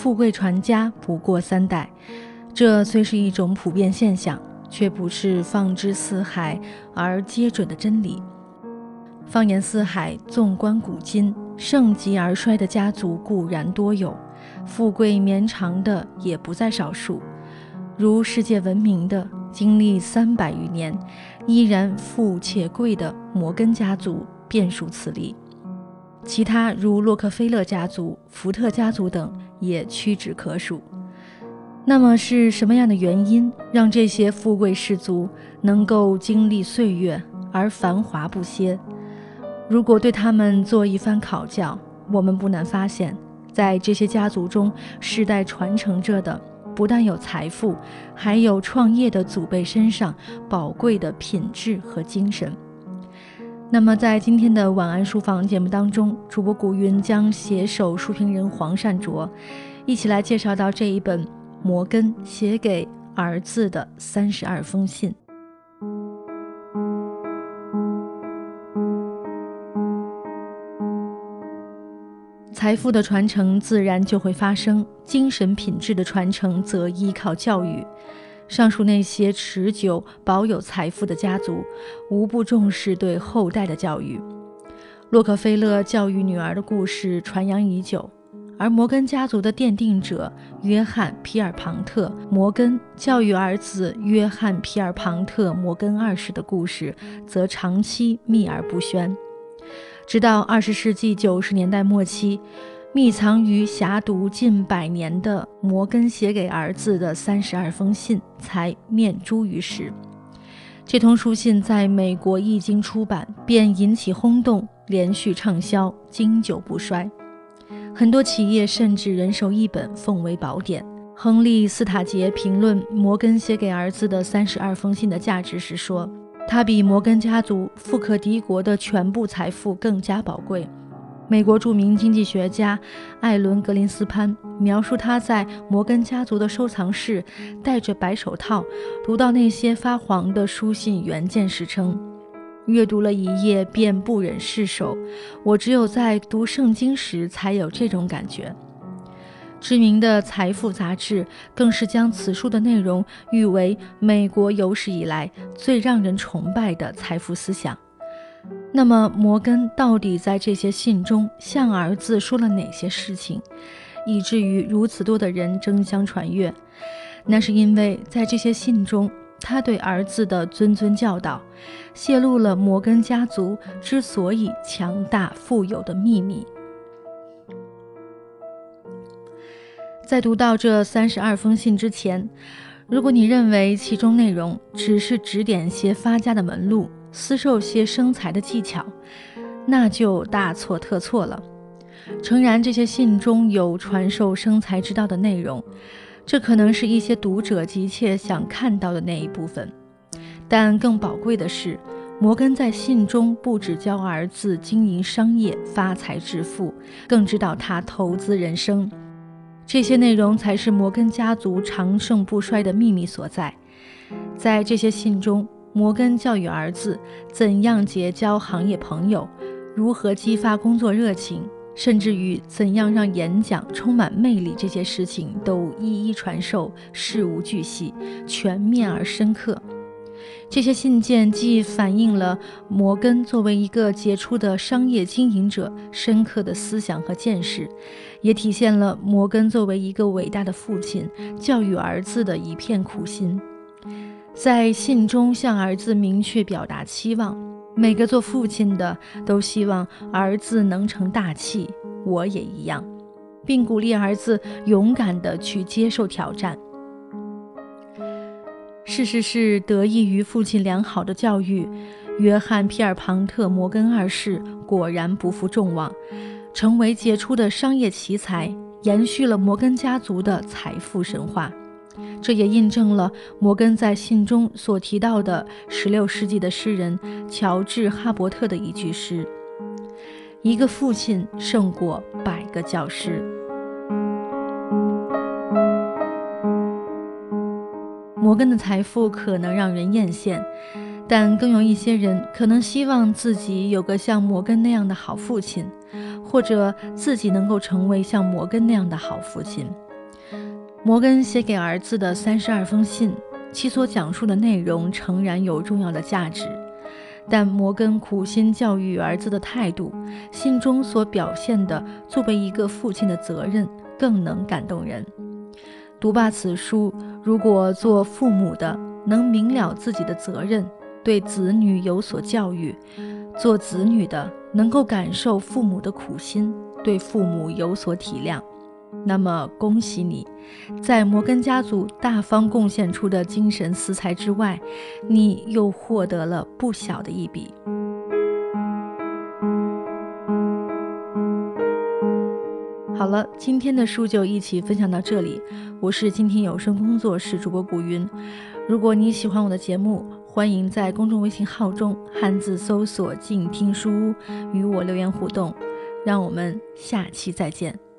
富贵传家不过三代。这虽是一种普遍现象，却不是放之四海而皆准的真理。放眼四海，纵观古今，盛极而衰的家族固然多有，富贵绵长的也不在少数。如世界闻名的、经历三百余年依然富且贵的摩根家族，便属此例。其他如洛克菲勒家族、福特家族等也屈指可数。那么是什么样的原因让这些富贵士族能够经历岁月而繁华不歇？如果对他们做一番考教，我们不难发现，在这些家族中，世代传承着的不但有财富，还有创业的祖辈身上宝贵的品质和精神。那么，在今天的晚安书房节目当中，主播古云将携手书评人黄善卓，一起来介绍到这一本摩根写给儿子的三十二封信。财富的传承自然就会发生，精神品质的传承则依靠教育。上述那些持久保有财富的家族，无不重视对后代的教育。洛克菲勒教育女儿的故事传扬已久，而摩根家族的奠定者约翰·皮尔庞特·摩根教育儿子约翰·皮尔庞特·摩根二世的故事，则长期秘而不宣。直到二十世纪九十年代末期，密藏于侠毒近百年的摩根写给儿子的三十二封信才面诸于世。这通书信在美国一经出版，便引起轰动，连续畅销，经久不衰。很多企业甚至人手一本，奉为宝典。亨利·斯塔杰评论摩根写给儿子的三十二封信的价值时说。他比摩根家族富可敌国的全部财富更加宝贵。美国著名经济学家艾伦·格林斯潘描述他在摩根家族的收藏室戴着白手套读到那些发黄的书信原件时称：“阅读了一页便不忍释手，我只有在读圣经时才有这种感觉。”知名的《财富》杂志更是将此书的内容誉为美国有史以来最让人崇拜的财富思想。那么，摩根到底在这些信中向儿子说了哪些事情，以至于如此多的人争相传阅？那是因为在这些信中，他对儿子的谆谆教导，泄露了摩根家族之所以强大富有的秘密。在读到这三十二封信之前，如果你认为其中内容只是指点些发家的门路、私授些生财的技巧，那就大错特错了。诚然，这些信中有传授生财之道的内容，这可能是一些读者急切想看到的那一部分。但更宝贵的是，摩根在信中不只教儿子经营商业、发财致富，更指导他投资人生。这些内容才是摩根家族长盛不衰的秘密所在。在这些信中，摩根教育儿子怎样结交行业朋友，如何激发工作热情，甚至于怎样让演讲充满魅力，这些事情都一一传授，事无巨细，全面而深刻。这些信件既反映了摩根作为一个杰出的商业经营者深刻的思想和见识，也体现了摩根作为一个伟大的父亲教育儿子的一片苦心。在信中向儿子明确表达期望，每个做父亲的都希望儿子能成大器，我也一样，并鼓励儿子勇敢地去接受挑战。事实是，得益于父亲良好的教育，约翰·皮尔庞特·摩根二世果然不负众望，成为杰出的商业奇才，延续了摩根家族的财富神话。这也印证了摩根在信中所提到的16世纪的诗人乔治·哈伯特的一句诗：“一个父亲胜过百个教师。”摩根的财富可能让人艳羡，但更有一些人可能希望自己有个像摩根那样的好父亲，或者自己能够成为像摩根那样的好父亲。摩根写给儿子的三十二封信，其所讲述的内容诚然有重要的价值，但摩根苦心教育儿子的态度，信中所表现的作为一个父亲的责任，更能感动人。读罢此书，如果做父母的能明了自己的责任，对子女有所教育；做子女的能够感受父母的苦心，对父母有所体谅。那么，恭喜你，在摩根家族大方贡献出的精神私财之外，你又获得了不小的一笔。好了，今天的书就一起分享到这里。我是静听有声工作室主播古云。如果你喜欢我的节目，欢迎在公众微信号中汉字搜索“静听书屋”与我留言互动。让我们下期再见。